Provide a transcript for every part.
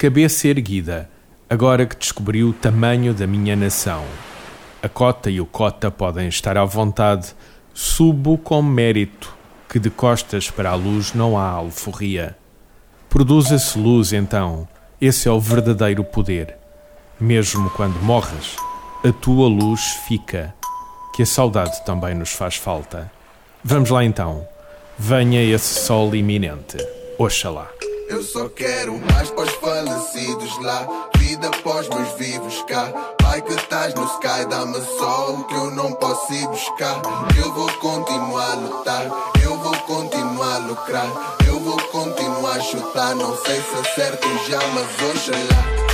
cabeça erguida, agora que descobri o tamanho da minha nação. A cota e o cota podem estar à vontade, subo com mérito, que de costas para a luz não há alforria. Produza-se luz então, esse é o verdadeiro poder. Mesmo quando morres, a tua luz fica, que a saudade também nos faz falta. Vamos lá então, venha esse sol iminente, oxalá. Eu só quero mais os falecidos lá. Vida após meus vivos cá. Pai que estás no sky, dá-me só o que eu não posso ir buscar. Eu vou continuar a lutar, eu vou continuar a lucrar. Eu vou continuar a chutar. Não sei se acerto já, mas. Oxalá.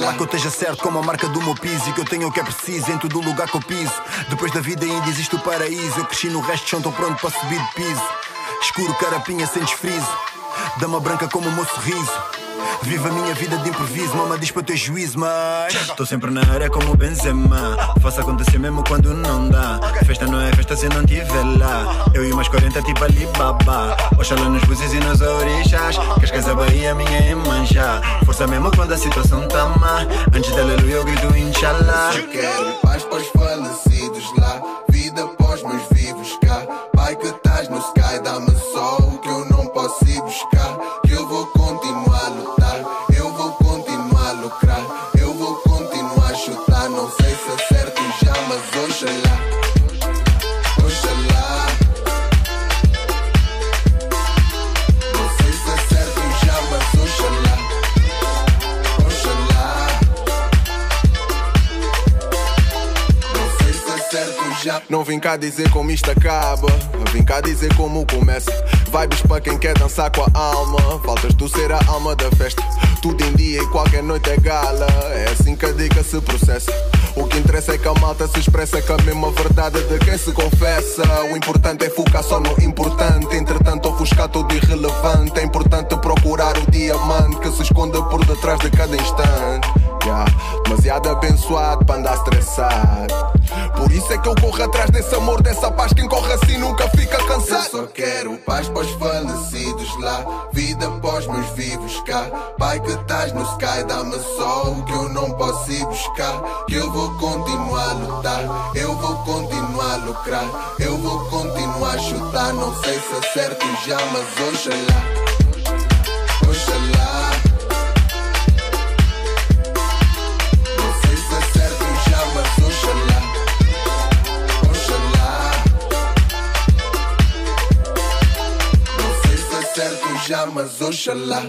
Oxalá que eu esteja certo como a marca do meu piso E que eu tenha o que é preciso em todo lugar que eu piso. Depois da vida ainda existe o paraíso Eu cresci no resto chão, tô pronto para subir de piso. Escuro, carapinha sem desfrizo Dama branca como o meu sorriso Viva a minha vida de improviso, mama diz para ter juízo, mas Tô sempre na área como o Benzema. Faço acontecer mesmo quando não dá. Festa não é festa se não tiver lá. Eu e mais 40 tipo Alibaba. Oxalá nos buzis e nas orixás. Cascas a Bahia, minha é manjar Força mesmo quando a situação tá má. Antes da aleluia eu grito inshallah. Eu quero paz para os falecidos lá. Vim cá dizer como isto acaba. Vim cá dizer como começa. Vibes para quem quer dançar com a alma. Faltas tu ser a alma da festa. Tudo em dia e qualquer noite é gala. É assim que a dica se processa. O que interessa é que a malta se expressa com a mesma verdade de quem se confessa. O importante é focar só no importante. Entretanto, ofuscar tudo irrelevante. É importante procurar o diamante que se esconde por detrás de cada instante. Yeah. Demasiado abençoado para andar estressado. Por isso é que eu corro atrás desse amor, dessa paz. Quem corre assim nunca fica cansado. Eu só quero paz para os falecidos lá. Vida após meus vivos cá. Pai que estás no sky, dá-me só o que eu não posso ir buscar. Que eu vou continuar a lutar, eu vou continuar a lucrar. Eu vou continuar a chutar. Não sei se acerto já, mas oxalá. Oxalá. Acerto já,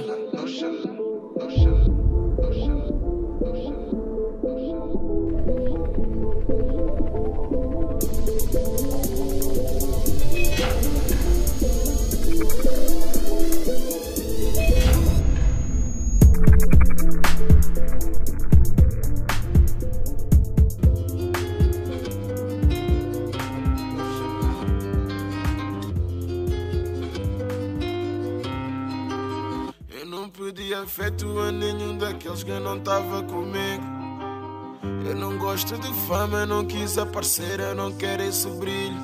afeto a nenhum daqueles que não tava comigo. Eu não gosto de fama, não quis aparecer, eu não quero esse brilho.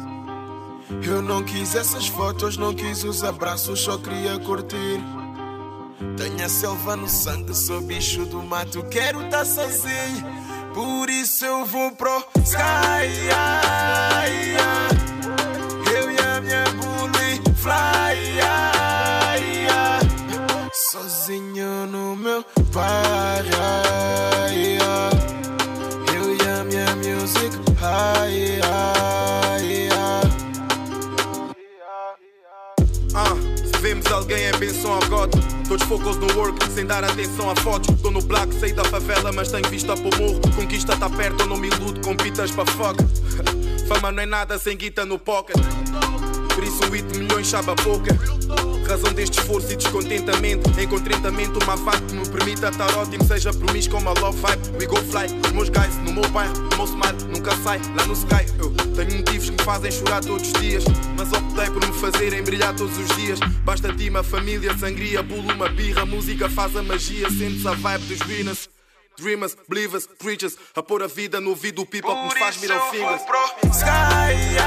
Eu não quis essas fotos, não quis os abraços, só queria curtir. Tenho a selva no sangue, sou bicho do mato, quero estar sozinho. Por isso eu vou pro sky. Eu e a minha bully fly. No meu bairro. Eu e a minha music high. Ah, se vemos alguém é benção ao God. Todos focus no work, sem dar atenção a fotos. Tô no black, saí da favela, mas tenho vista para o morro. Conquista tá perto, eu não me iludo com pitas para fuck. Fama não é nada sem guita no pocket. Por isso 8 milhões sabe a pouca. Razão deste esforço e descontentamento. Em contentamento, uma vibe que me permita estar ótimo. Seja promíscuo como a love vibe. We go fly, os meus guys no meu bairro. O meu smile nunca sai lá no sky. Eu tenho motivos que me fazem chorar todos os dias. Mas optei por me fazerem brilhar todos os dias. Basta ti uma família, sangria, bulo, uma birra. Música faz a magia, sentes a vibe dos winners. Dreamers, believers, preachers A pôr a vida no ouvido do people que me faz mirar fingers Sky,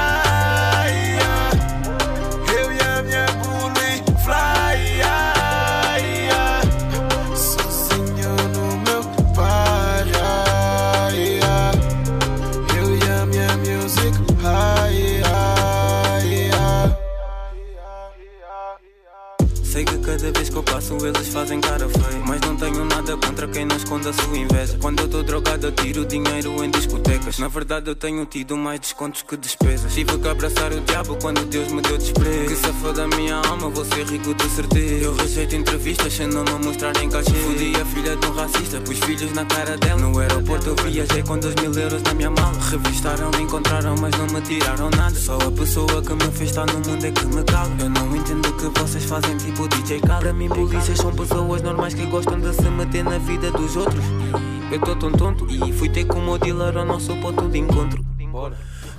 Na verdade eu tenho tido mais descontos que despesas. Tive que abraçar o diabo quando Deus me deu desprezo. Que se for da minha alma vou ser rico de certeza. Eu rejeito entrevistas sem não me mostrar em cachê. Fudi a filha de um racista, pus filhos na cara dela. No aeroporto eu viajei com dois mil euros na minha mala Revistaram, encontraram mas não me tiraram nada. Só a pessoa que me fez estar no mundo é que me cala Eu não entendo o que vocês fazem tipo DJ Khaled. Para mim polícias são pessoas normais que gostam de se meter na vida dos outros Eu tô tão tonto e fui ter com o meu dealer ao nosso ponto de encontro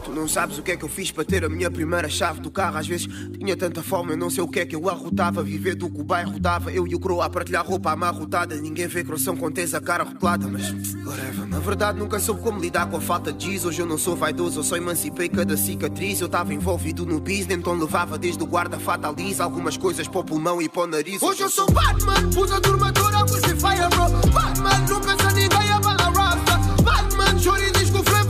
Tu não sabes o que é que eu fiz para ter a minha primeira chave do carro. Às vezes tinha tanta fome, eu não sei o que é que eu arrotava. Viver do que o bairro dava. Eu e o croa a partilhar roupa amarrotada. Ninguém vê coração com tens a cara rotulada. Mas, whatever. Na verdade, nunca soube como lidar com a falta de giz. Hoje eu não sou vaidoso, eu só emancipei cada cicatriz. Eu estava envolvido no business, então levava desde o guarda fatal Algumas coisas para o pulmão e para o nariz. Hoje eu sou Batman, usa turma toda com fire, bro. Batman, não pensa ninguém, a bala rasta. Batman, chora e diz que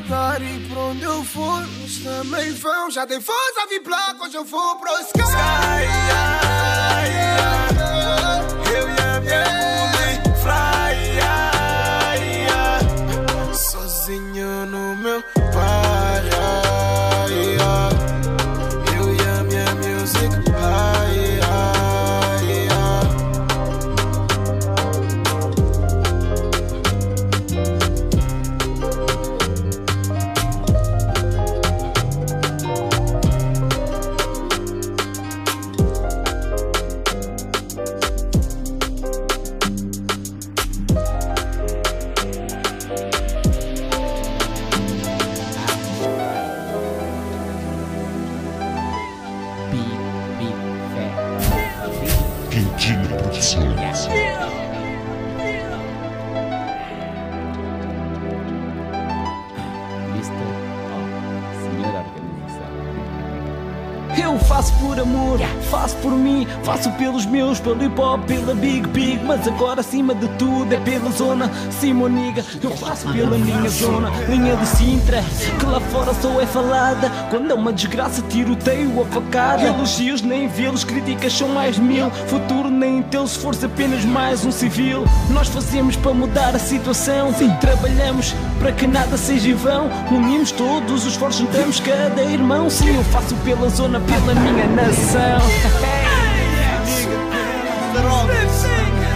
matar e por onde eu for, eles também vão. Já tem voz a black, hoje eu vou pro sky. Eu e a minha bully fly yeah. Sozinho no meu bar hop, pela Big Big, mas agora acima de tudo é pela zona Simoniga. Eu faço pela minha zona, linha de Sintra, que lá fora só é falada. Quando é uma desgraça, tiroteio a facada. Elogios nem vê-los, críticas são mais mil. Futuro nem tê-los, se fosse apenas mais um civil. Nós fazemos para mudar a situação, sim, trabalhamos para que nada seja em vão. Unimos todos os esforços, juntamos cada irmão. Sim, eu faço pela zona, pela minha nação.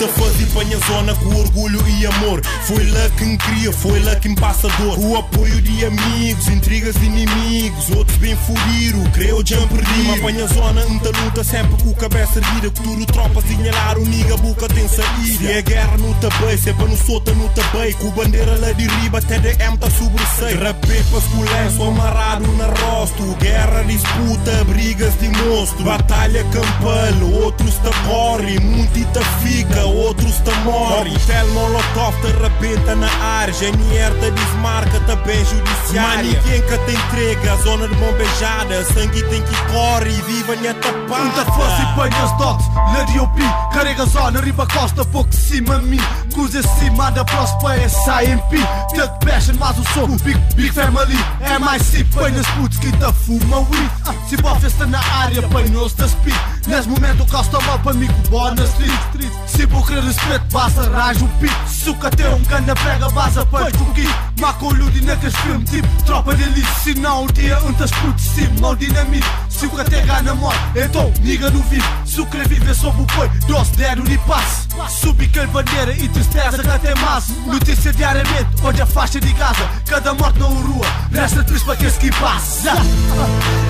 Muita fase panha zona com orgulho e amor. Foi lá que me cria, foi lá que me passa dor. O apoio de amigos, intrigas de inimigos. Outros bem furiram, creio já perdi. Uma panha zona, muita luta sempre com cabeça erguida. Futuro tropa sinhalar, o niga boca tem saída. Se é guerra no tabei, se é para no no tabei. Com bandeira lá de riba, TDM tá sobressair. Rapé para escolher, amarrado na rosto. Guerra, disputa, brigas de monstro. Batalha campal, outros ta corre. Muito ta fica, outros ta morre. Tel molotov te rebenta na área. GNR te desmarca, tá bem judiciária. Ninguém que te entrega, zona de bombejada. Sangue tem que corre e viva minha tapada. Muita força e panhas dots, na DOP Carrega zona, riba costa, pouco cima de mim Coisas cima da prospera SIMP Thug Passion, mas o som Big, big Family. MIC, panhas putos que tá fumam weed. Se bofesta na área, panhos da speed. Nesse momento costa mal para amigo boa na street. Se vou querer respeito, basta rajo o pico Suca tem um cana pega, basta para o kit. Macolho de naqueles filmes tipo tropa de elite. Se não o dia um tas putos, sim, mal dinamite Se o que até na morte, então niga no vivo Se o querer viver sob o pai, doce der o passe Subi que bandeira e tristeza que até mais. Notícia diariamente, onde a faixa de Gaza. Cada morte na rua, resta triste para que que passa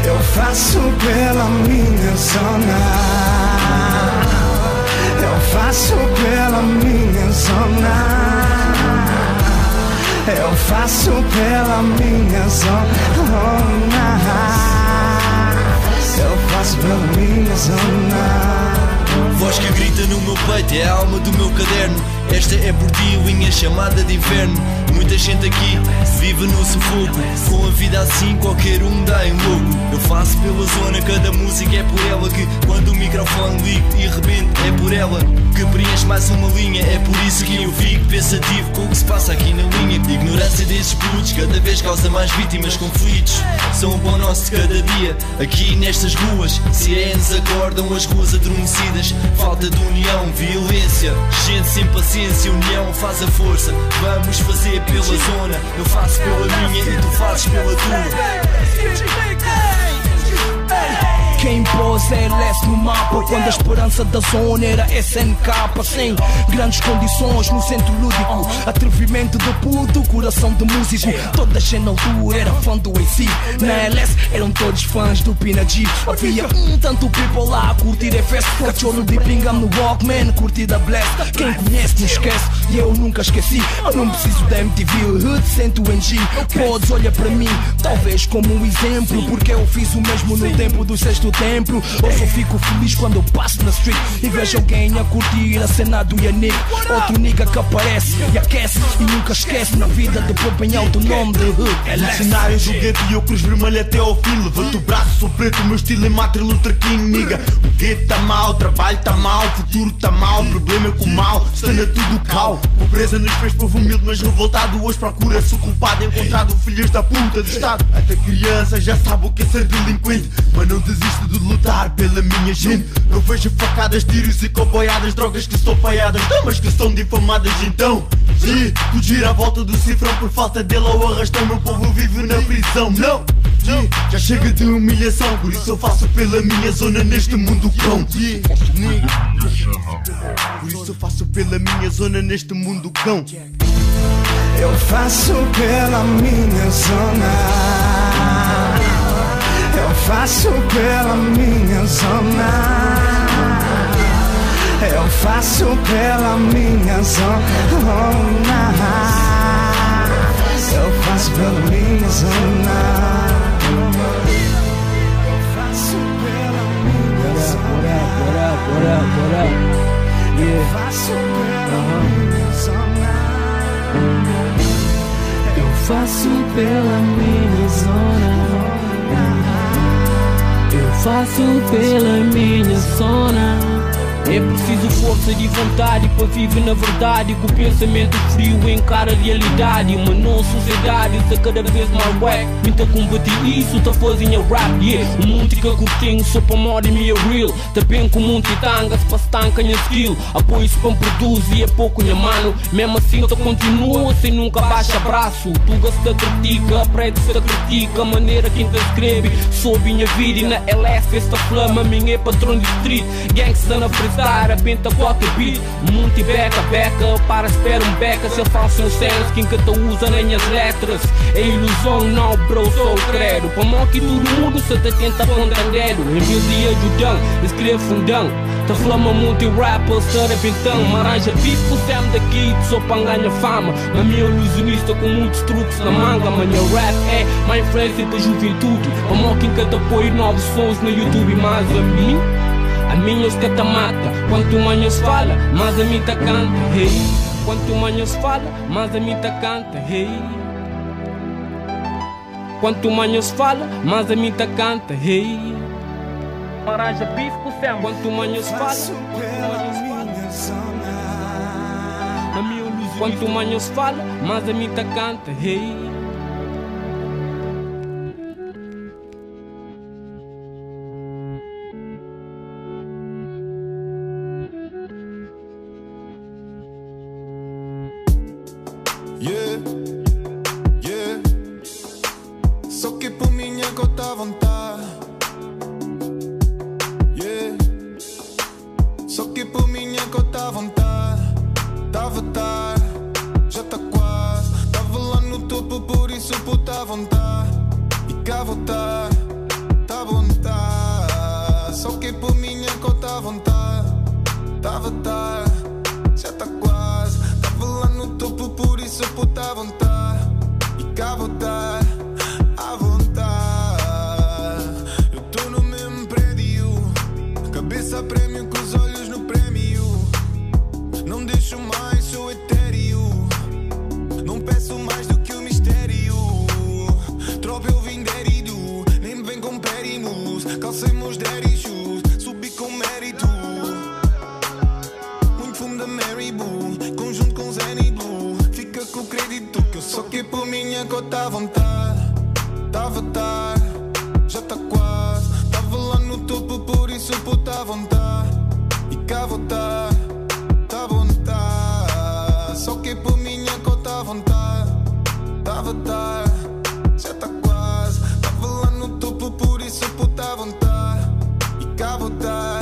Eu faço pela minha zona. Eu faço pela minha zona. Eu faço pela minha zona. Eu faço pela minha zona. Voz que grita no meu peito é a alma do meu caderno. Esta é por ti, linha chamada de inverno. Muita gente aqui vive no sufoco. Com a vida assim, qualquer um dá em louco. Eu faço pela zona, cada música é por ela. Que quando o microfone ligo e rebento, é por ela. Que preenche mais uma linha, é por isso que eu fico pensativo com o que se passa aqui na linha. Ignorância desses putos cada vez causa mais vítimas, conflitos. São o pão nosso de cada dia. Aqui nestas ruas, sirenes acordam as ruas adormecidas. Falta de união, violência, gente sem paciência. União faz a força. Vamos fazer pela zona. Eu faço pela minha e tu fazes pela tua. Quem pôs é LS no mapa Quando a esperança da zona era SNK Sem grandes condições no centro lúdico Atrevimento de puto, coração de músico Toda a gente na altura era fã do AC Na LS eram todos fãs do Pina G. Havia um tanto people lá a curtir FS Cachorro de pingam no Walkman, curtida Blast. Quem conhece não esquece e eu nunca esqueci. Eu não preciso da MTV, Hood, sento em G. Podes olhar para mim, talvez como um exemplo Porque eu fiz o mesmo no tempo do sexto templo. Eu só fico feliz quando eu passo na street e vejo alguém a curtir a cena do Yannick. Outro nigga que aparece e aquece e nunca esquece na vida de alto o nome de Hood. É cenário do gueto e eu cruz vermelha até ao fim. Levanta o braço, sou preto, o meu estilo é Martin Luther King, nigga. O gueto tá mal, o trabalho tá mal, o futuro tá mal, o problema é com o mal, está na tudo cal. Pobreza nos fez povo humilde, mas revoltado. Hoje procura-se o culpado, encontrado filhos da puta do Estado. Até criança já sabe o que é ser delinquente, mas não desiste de lutar pela minha gente. Eu vejo facadas, tiros e comboiadas, drogas que são paiadas, damas que são difamadas. Então, G, tu gira a volta do cifrão por falta dele ou arrastão. Meu povo vive na prisão. Não, já chega de humilhação, por isso eu faço pela minha zona neste mundo cão. Por isso eu faço pela minha zona neste mundo cão. Eu faço pela minha zona. Eu faço pela minha zona. Eu faço pela minha zona. Eu faço pela minha zona. Bora, bora, bora. Eu faço pela minha zona. Eu faço pela minha faço pela minha zona. É preciso força de vontade para viver na verdade. Com o pensamento frio encara a realidade. Uma não sociedade está cada vez mais wack. Minta combater isso, tá fazendo rap. Yeah, o mundo que eu tenho só para moda minha real. Tá bem com o mundo e se passa tanca minha skill. Apoio se para produz e é pouco minha mano. Mesmo assim, tu continua sem nunca baixa braço. Tu gasta critica, aprende se critica. A maneira que te escreve sobre minha vida e na LS esta flama. Minha é patrão de street, gangsta na presa a pinta qualquer beat. Muito beca, beca, para espera um beca. Se eu faço um senso, quem que tu usa nem as letras? É ilusão, não bro, sou credo. Para mão que todo mundo se te tenta compreender Em mil dias judão, escreve fundão. Te flama muito e rapper, estar pintão. Maranja bico, sem daqui, só para ganhar fama. Mas minha ilusionista com muitos truques na manga. Mas rap é uma influência da juventude. Para mão quem que te apoia novos sons no YouTube. Mas a mim a minha te mata, quanto mais fala, mais a mim te canta, hey. Quanto mais fala, mais a mim te canta, hey. Quanto mais fala, mais a mim te canta, hey. Maranja bife com céu, quanto mais fala, quanto mais fala. Quanto mais se fala, mais a mim tá canta. Hey. Minha cota vontade. Yeah. Só que por minha cota vontade. Tava tarde, já tá quase. Tava lá no topo, por isso puta vontade. E cá voltar, tá vontade. Só que por minha cota vontade. Tava tarde, já tá quase. Tava lá no topo, por isso puta vontade. E cá voltar, com o crédito que eu só que por minha cota à vontade. Tava tarde, já tá quase. Tava lá no topo, por isso puta à vontade. E cá voltar, tá à vontade. Só que por minha cota à vontade. Tava tarde, já tá quase. Tava lá no topo, por isso puta à vontade. E cá voltar,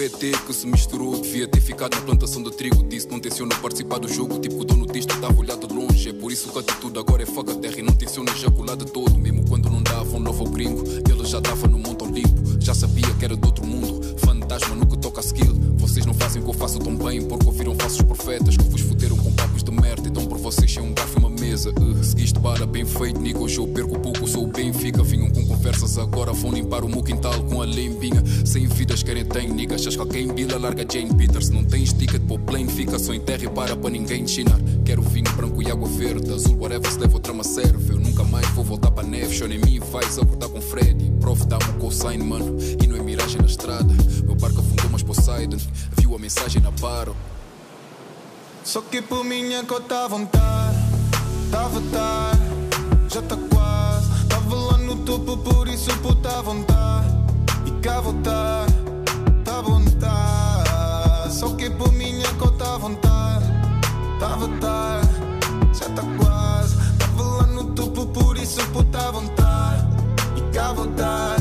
O ET que se misturou, devia ter ficado na plantação de trigo. Disse não tenciono participar do jogo, tipo o dono disto estava olhado de longe. É por isso que a atitude agora é fuck a terra e não tenciono ejacular de todo. Mesmo quando não dava um novo gringo, ele já tava no Monte Olimpo. Já sabia que era de outro mundo, fantasma no que toca skill. Vocês não fazem o que eu faço tão bem, porque ouviram falsos profetas que vos fuderam com papos de merda. Então por vocês sem um garfo e uma mesa. Uh, seguiste para bem feito, Nico. Eu perco pouco, sou o Benfica. Vinham com conversas, agora vão limpar o meu quintal com a lembinha. Sem vidas querem tem, nigga. Achas que alguém bila, larga Jane Peters. Não tens ticket para o plane, fica só em terra e para para ninguém chinar. Quero vinho branco e água verde, azul, whatever, se leva outra trama serve. Eu nunca mais vou voltar para neve. Show em mim, vais acordar com Freddy. Prof, dá-me cosign, mano. E não é miragem na estrada. Meu barco afundou, mas Poseidon viu a mensagem na paro. Só que por minha cota à vontade Tava tarde, já tá quase Topo, por isso puta à vontade E cá voltar, tá vontade Só que por minha à vontade Tava tarde, já tá quase Tava lá no topo, por isso puta à vontade E cá voltar,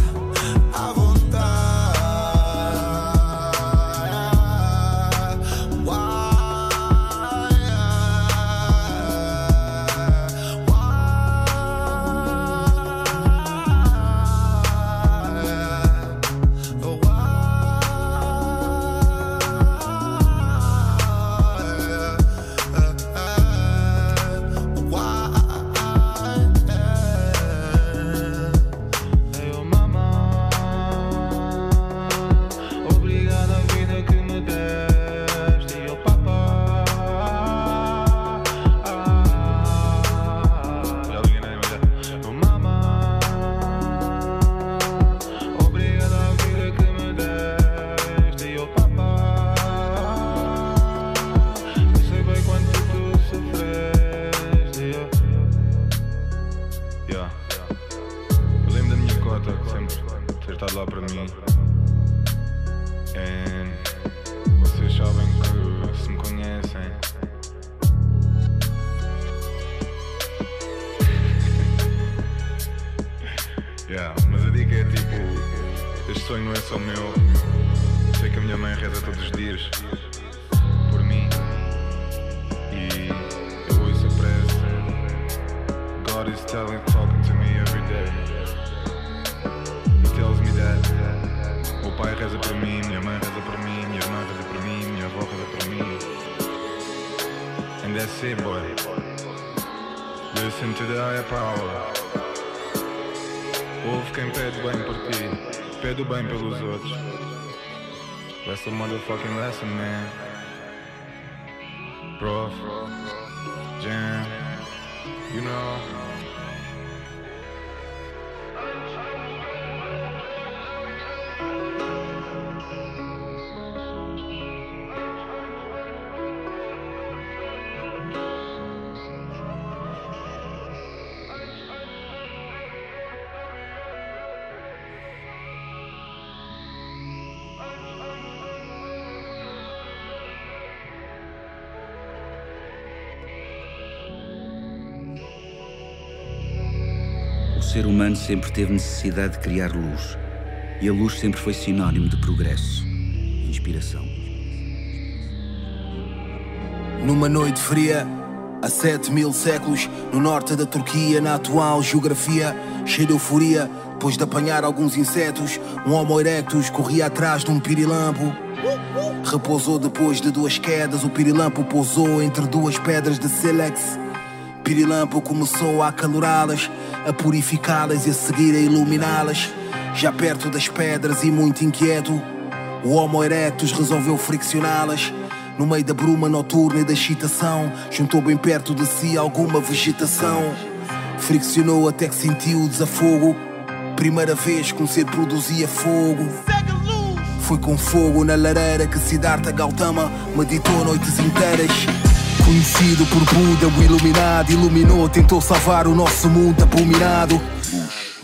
sonho não é só meu. Sei que a minha mãe reza todos os dias por mim. E eu ouço a prece. God is telling, talking to me every day. He tells me that o pai reza por mim, minha mãe reza por mim, minha irmã reza por mim, minha avó reza por mim. And that's it, boy. Listen to the higher power. Ouve quem pede bem por ti, pede o bem pelos outros. That's the motherfucking lesson, man. Prof, Jam, you know. Ser humano sempre teve necessidade de criar luz. E a luz sempre foi sinónimo de progresso, inspiração. Numa noite fria, há sete mil séculos, no norte da Turquia, na atual geografia, cheia de euforia, depois de apanhar alguns insetos, um Homo erectus corria atrás de um pirilampo. Repousou depois de duas quedas, o pirilampo pousou entre duas pedras de sílex. Pirilampo começou a acalorá-las, a purificá-las e a seguir a iluminá-las. Já perto das pedras e muito inquieto, o Homo erectus resolveu friccioná-las. No meio da bruma noturna e da excitação, juntou bem perto de si alguma vegetação. Friccionou até que sentiu o desafogo. Primeira vez que um ser produzia fogo. Foi com fogo na lareira que Siddhartha Gautama meditou noites inteiras. Conhecido por Buda, o iluminado, iluminou, tentou salvar o nosso mundo abominado.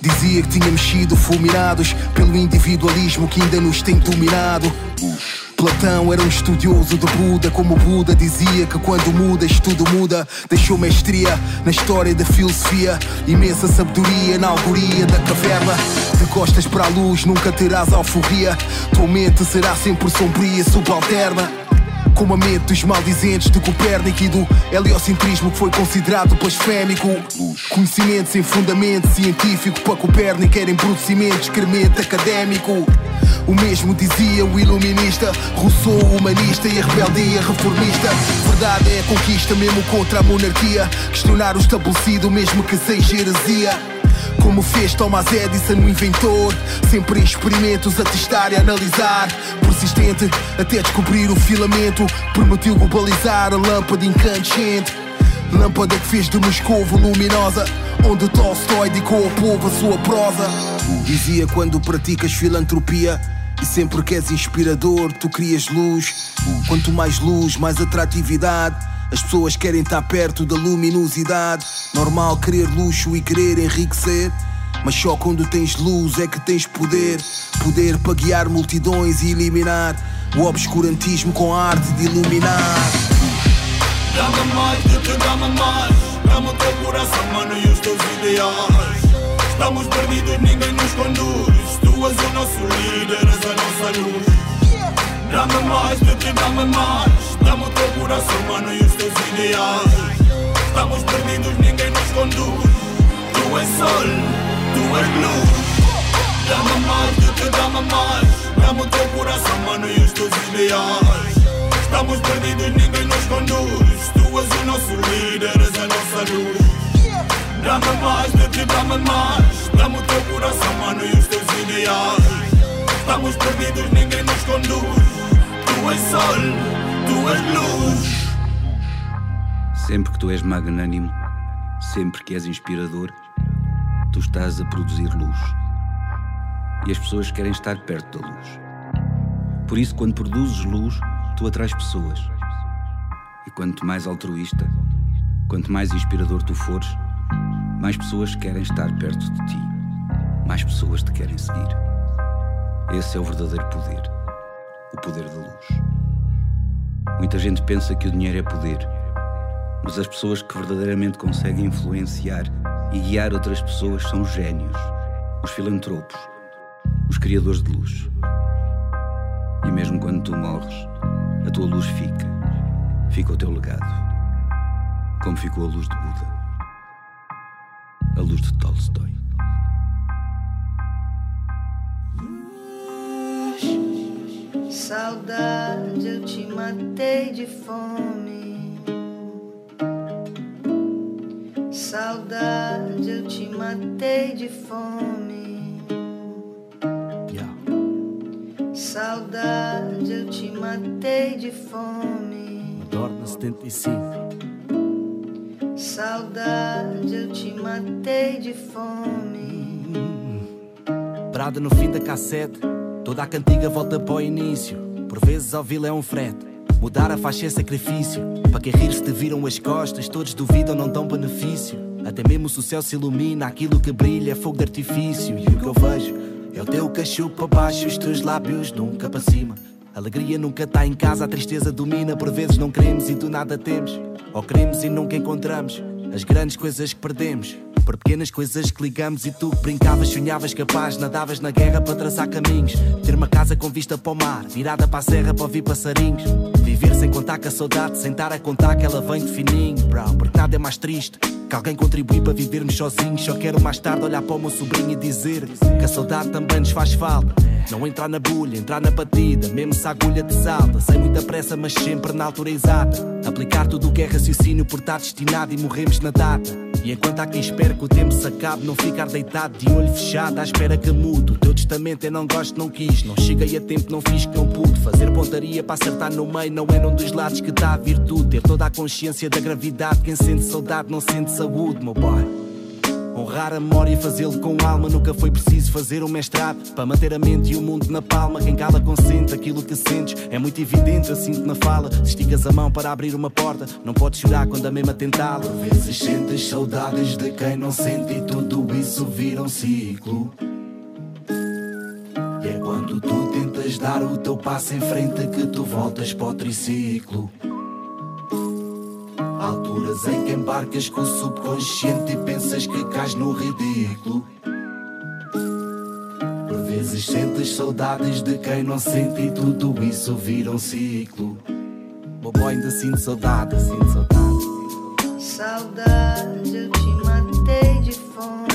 Dizia que tínhamos sido fulminados pelo individualismo que ainda nos tem dominado. Platão era um estudioso de Buda, como Buda dizia que quando mudas tudo muda. Deixou mestria na história da filosofia, imensa sabedoria na algoria da caverna. De costas para a luz nunca terás alforria, tua mente será sempre sombria, subalterna. Como a mente dos maldizentes de Copérnico e do heliocentrismo que foi considerado blasfémico. Conhecimento sem fundamento científico para Copérnico era embrutecimento excremento académico. O mesmo dizia o iluminista, Rousseau o humanista e a rebeldia reformista. Verdade é a conquista mesmo contra a monarquia. Questionar o estabelecido mesmo que seja heresia. Como fez Thomas Edison, o inventor. Sempre em experimentos a testar e analisar. Persistente até descobrir o filamento. Permitiu globalizar a lâmpada incandescente. Lâmpada que fez de Moscovo luminosa. Onde Tolstói dedicou ao povo a sua prosa. Dizia quando praticas filantropia. E sempre que és inspirador, tu crias luz. Quanto mais luz, mais atratividade. As pessoas querem estar perto da luminosidade. Normal querer luxo e querer enriquecer. Mas só quando tens luz é que tens poder. Poder para guiar multidões e eliminar o obscurantismo com a arte de iluminar. Dá-me mais que te dá-me mais. Dá-me o teu coração, mano, e os teus ideais. Estamos perdidos, ninguém nos conduz. Tu és o nosso líder, és a nossa luz. Dá-me mais que te dá-me mais. Dá-me o teu coração, mano, e os teus ideais. Estamos perdidos, ninguém nos conduz. Tu és sol, tu és luz. Dá-me mais que te dá-me mais. Dá-me o teu coração, mano, e os teus ideais. Estamos perdidos, ninguém nos conduz. Tu és o nosso líder, és a nossa luz. Dá-me mais de ti, dá-me mais. Dá-me o teu coração, mano, e os teus ideais. Estamos perdidos, ninguém nos conduz. Tu és sol, tu és luz. Sempre que tu és magnânimo, sempre que és inspirador, tu estás a produzir luz. E as pessoas querem estar perto da luz. Por isso, quando produzes luz, tu atrais pessoas. E quanto mais altruísta, quanto mais inspirador tu fores, mais pessoas querem estar perto de ti. Mais pessoas te querem seguir. Esse é o verdadeiro poder. O poder da luz. Muita gente pensa que o dinheiro é poder. Mas as pessoas que verdadeiramente conseguem influenciar e guiar outras pessoas são os génios, os filantropos, os criadores de luz. E mesmo quando tu morres, a tua luz fica. Fica o teu legado. Como ficou a luz de Buda. A luz de Tolstói. Saudade, eu te matei de fome. Matei de fome. Saudade, eu te matei de fome. Dorna 75. Saudade, eu te matei de fome. Brada no fim da cassete, toda a cantiga volta para o início. Por vezes ouvi-la é um frete. Mudar a faixa é sacrifício. Para quem rir se te viram as costas, todos duvidam, não dão benefício. Até mesmo se o céu se ilumina, aquilo que brilha é fogo de artifício. E o que eu vejo é o teu cacho para baixo, os teus lábios nunca para cima. Alegria nunca está em casa, a tristeza domina. Por vezes não queremos e do nada temos. Ou queremos e nunca encontramos as grandes coisas que perdemos. Por pequenas coisas que ligamos e tu que brincavas, sonhavas capaz, nadavas na guerra para traçar caminhos. Ter uma casa com vista para o mar, virada para a serra para ouvir passarinhos. Viver sem contar com a saudade, sentar a contar que ela vem de fininho, bro. Porque nada é mais triste que alguém contribui para vivermos sozinhos. Só quero mais tarde olhar para o meu sobrinho e dizer que a saudade também nos faz falta. Não entrar na bulha, entrar na batida, mesmo se a agulha te salta. Sem muita pressa, mas sempre na altura exata. Aplicar tudo o que é raciocínio por estar destinado e morremos na data. E enquanto há quem espera que o tempo se acabe, não ficar deitado de olho fechado à espera que mude. O teu testamento é não gosto, não quis. Não cheguei a tempo, não fiz que não pude. Fazer pontaria para acertar no meio não é num dos lados que está a virtude. Ter toda a consciência da gravidade. Quem sente saudade não sente saúde, meu boy. Honrar a memória e fazê-lo com alma. Nunca foi preciso fazer um mestrado para manter a mente e o mundo na palma. Quem cala consente aquilo que sentes. É muito evidente, sinto na fala. Se esticas a mão para abrir uma porta, não podes chorar quando a mesma tentá-la. Por vezes sentes saudades de quem não sente e tudo isso vira um ciclo. E é quando tu tentas dar o teu passo em frente que tu voltas para o triciclo. Alturas em que embarcas com o subconsciente e pensas que cais no ridículo. Por vezes sentes saudades de quem não sente e tudo isso vira um ciclo. Bobo ainda sinto saudade, sinto saudade. Saudade, eu te matei de fome.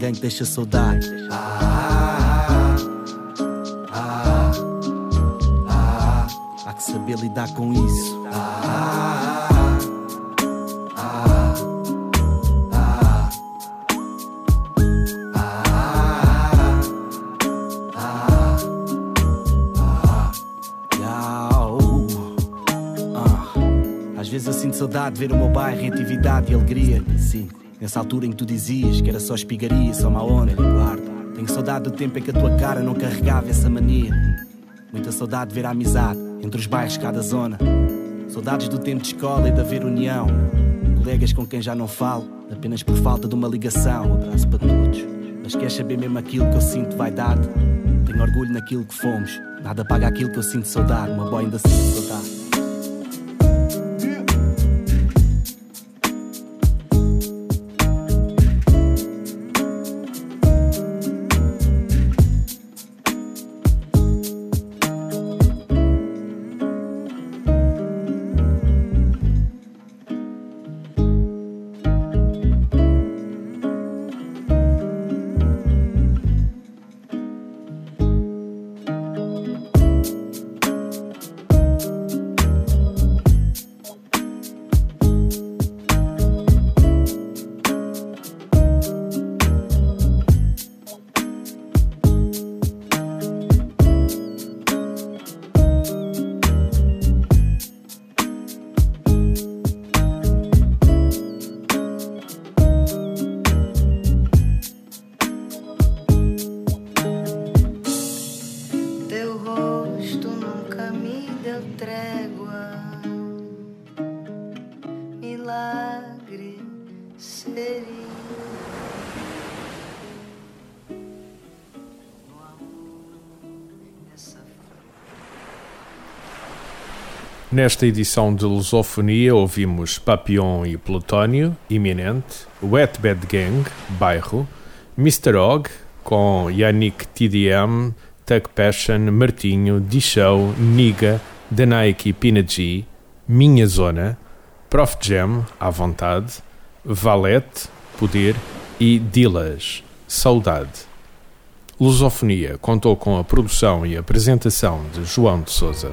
Que deixa saudade. Ah, ah, ah, há que saber lidar com isso. Ah, Às vezes eu sinto saudade de ver o meu bairro em atividade e alegria. Sim, nessa altura em que tu dizias que era só espigaria, só má onda, guarda. Tenho saudade do tempo em que a tua cara não carregava essa mania. Muita saudade de ver a amizade entre os bairros cada zona. Saudades do tempo de escola e de haver união. Colegas com quem já não falo, apenas por falta de uma ligação. Um abraço para todos. Mas queres saber mesmo aquilo que eu sinto vaidade? Tenho orgulho naquilo que fomos. Nada paga aquilo que eu sinto saudade. Uma boa ainda sinto saudade. Nesta edição de Lusofonia ouvimos Papillon e Plutónio, Iminente, Wet Bad Gang, Bairro, Mr. Og, com Yannick TDM, Tug Passion, Martinho, D-Show, Niga, Danaiki Pinagy, Minha Zona, Prof Jam, À Vontade, Valete, Poder e Dilas, Saudade. Lusofonia contou com a produção e apresentação de João de Souza.